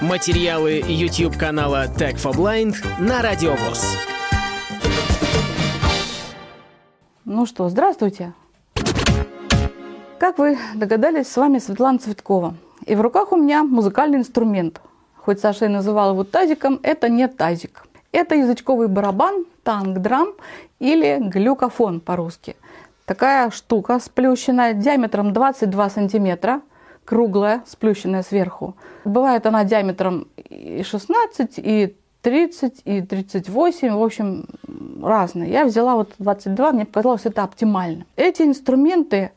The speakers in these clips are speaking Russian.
Материалы YouTube канала Tech for Blind на Радиовоз. Ну что, здравствуйте. Как вы догадались, с вами Светлана Цветкова. И в руках у меня музыкальный инструмент. Хоть Саша и называл его тазиком, это не тазик. Это язычковый барабан, танк-драм или глюкофон по-русски. Такая штука сплющенная диаметром 22 сантиметра, круглая, сплющенная сверху. Бывает она диаметром и 16, и 30, и 38, в общем, разные. Я взяла вот 22, мне показалось это оптимально. Эти инструменты,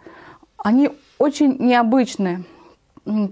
они очень необычные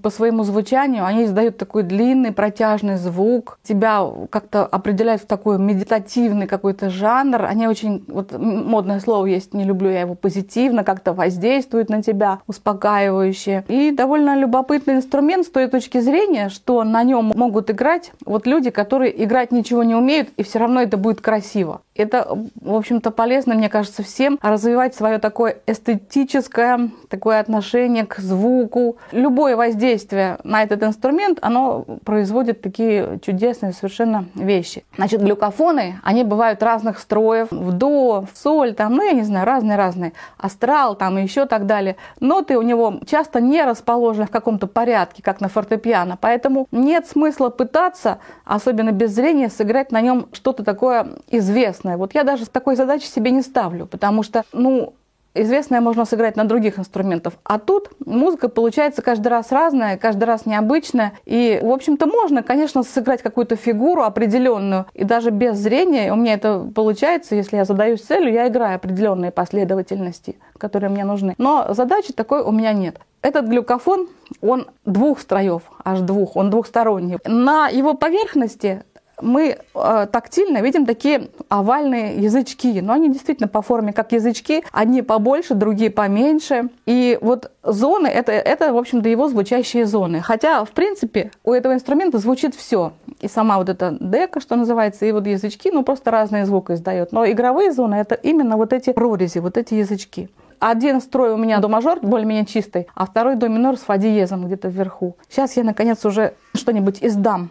по своему звучанию, они издают такой длинный протяжный звук, тебя как-то определяют в такой медитативный какой-то жанр. Они очень, вот модное слово есть, не люблю я его, позитивно как-то воздействуют на тебя, успокаивающе. И довольно любопытный инструмент с той точки зрения, что на нем могут играть вот люди, которые играть ничего не умеют, и все равно это будет красиво. Это, в общем-то, полезно, мне кажется, всем развивать свое такое эстетическое такое отношение к звуку. Любое воздействие на этот инструмент, оно производит такие чудесные совершенно вещи. Значит, глюкофоны, они бывают разных строев, в до, в соль, там, ну, я не знаю, разные-разные, астрал, там, и еще так далее. Ноты у него часто не расположены в каком-то порядке, как на фортепиано, поэтому нет смысла пытаться, особенно без зрения, сыграть на нем что-то такое известное, известное. Вот я даже такой задачи себе не ставлю, потому что, ну, известное можно сыграть на других инструментах. А тут музыка получается каждый раз разная, каждый раз необычная. И, в общем-то, можно, конечно, сыграть какую-то фигуру определенную. И даже без зрения у меня это получается, если я задаюсь целью, я играю определенные последовательности, которые мне нужны. Но задачи такой у меня нет. Этот глюкофон, он двух строев, аж двух, он двухсторонний. На его поверхности мы э, тактильно видим такие овальные язычки, но они действительно по форме как язычки, одни побольше, другие поменьше. И вот зоны это, это в общем-то, его звучащие зоны. Хотя, в принципе, у этого инструмента звучит все. И сама вот эта дека, что называется, и вот язычки, ну просто разные звуки издает. Но игровые зоны это именно вот эти прорези, вот эти язычки. Один строй у меня до мажор более-менее чистый, а второй до минор с фа диезом где-то вверху. Сейчас я наконец уже что-нибудь издам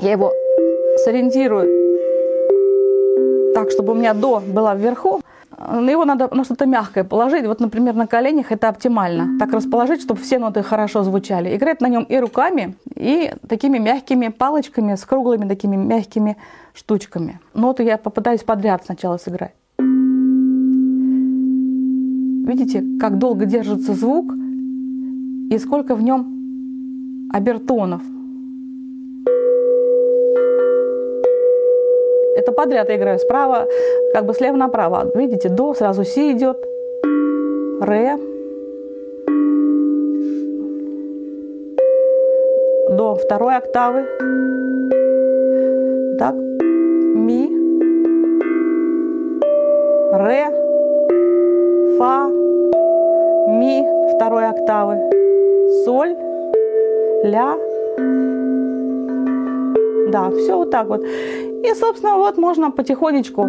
я его сориентирую так, чтобы у меня до была вверху. Но его надо на что-то мягкое положить. Вот, например, на коленях это оптимально. Так расположить, чтобы все ноты хорошо звучали. Играть на нем и руками, и такими мягкими палочками с круглыми такими мягкими штучками. Ноты я попытаюсь подряд сначала сыграть. Видите, как долго держится звук и сколько в нем обертонов. Это подряд я играю справа, как бы слева направо. Видите, до, сразу си идет, ре, до второй октавы. Так, ми, ре, фа, ми. Второй октавы, соль, ля. Да, все вот так вот. И, собственно, вот можно потихонечку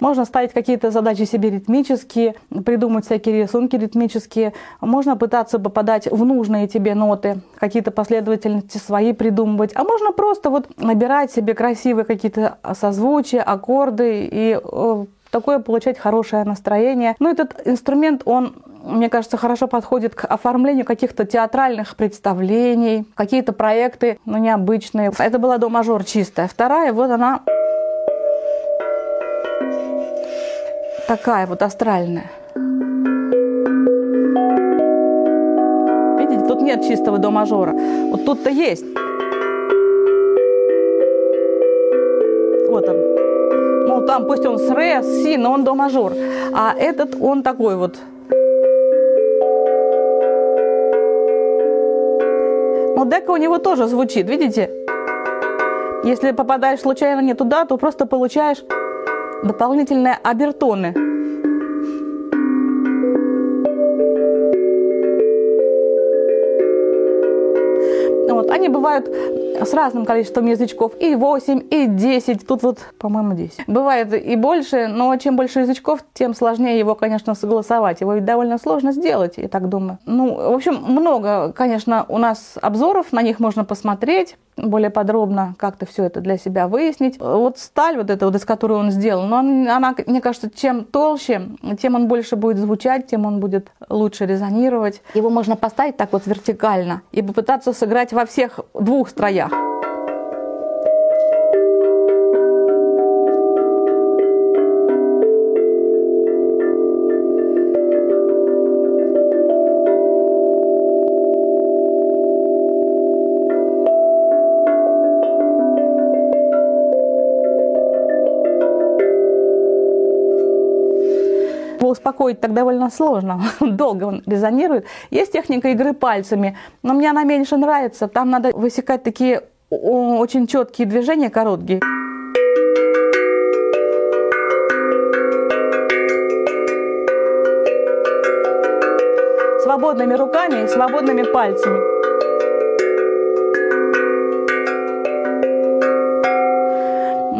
Можно ставить какие-то задачи себе ритмические, придумать всякие рисунки ритмические. Можно пытаться попадать в нужные тебе ноты, какие-то последовательности свои придумывать. А можно просто вот набирать себе красивые какие-то созвучия, аккорды и э, такое получать хорошее настроение. Ну, этот инструмент, он мне кажется, хорошо подходит к оформлению каких-то театральных представлений, какие-то проекты, ну, необычные. Это была до мажор чистая. Вторая, вот она такая вот астральная. Видите, тут нет чистого до мажора. Вот тут-то есть. Вот он. Ну, там пусть он с ре, с си, но он до мажор. А этот, он такой вот. Но дека у него тоже звучит, видите? Если попадаешь случайно не туда, то просто получаешь дополнительные обертоны. Вот. Они бывают с разным количеством язычков, и 8, и 10, тут вот, по-моему, 10. Бывает и больше, но чем больше язычков, тем сложнее его, конечно, согласовать. Его ведь довольно сложно сделать, я так думаю. Ну, в общем, много, конечно, у нас обзоров, на них можно посмотреть более подробно как-то все это для себя выяснить. Вот сталь вот эта вот, из которой он сделан, но она, мне кажется, чем толще, тем он больше будет звучать, тем он будет лучше резонировать. Его можно поставить так вот вертикально и попытаться сыграть во всех двух строях. Его успокоить так довольно сложно. Долго он резонирует. Есть техника игры пальцами, но мне она меньше нравится. Там надо высекать такие очень четкие движения, короткие. Свободными руками и свободными пальцами.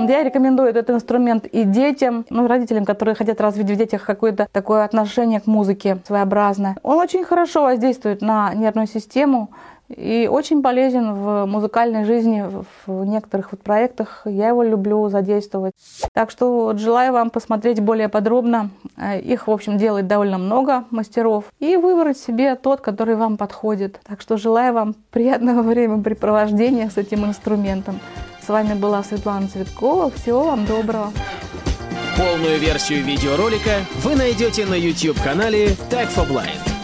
Я рекомендую этот инструмент и детям, ну, родителям, которые хотят развить в детях какое-то такое отношение к музыке своеобразное. Он очень хорошо воздействует на нервную систему, и очень полезен в музыкальной жизни, в некоторых вот проектах. Я его люблю задействовать. Так что вот желаю вам посмотреть более подробно. Э, их, в общем, делает довольно много мастеров. И выбрать себе тот, который вам подходит. Так что желаю вам приятного времяпрепровождения с этим инструментом. С вами была Светлана Цветкова. Всего вам доброго. Полную версию видеоролика вы найдете на YouTube-канале Tag for Blind.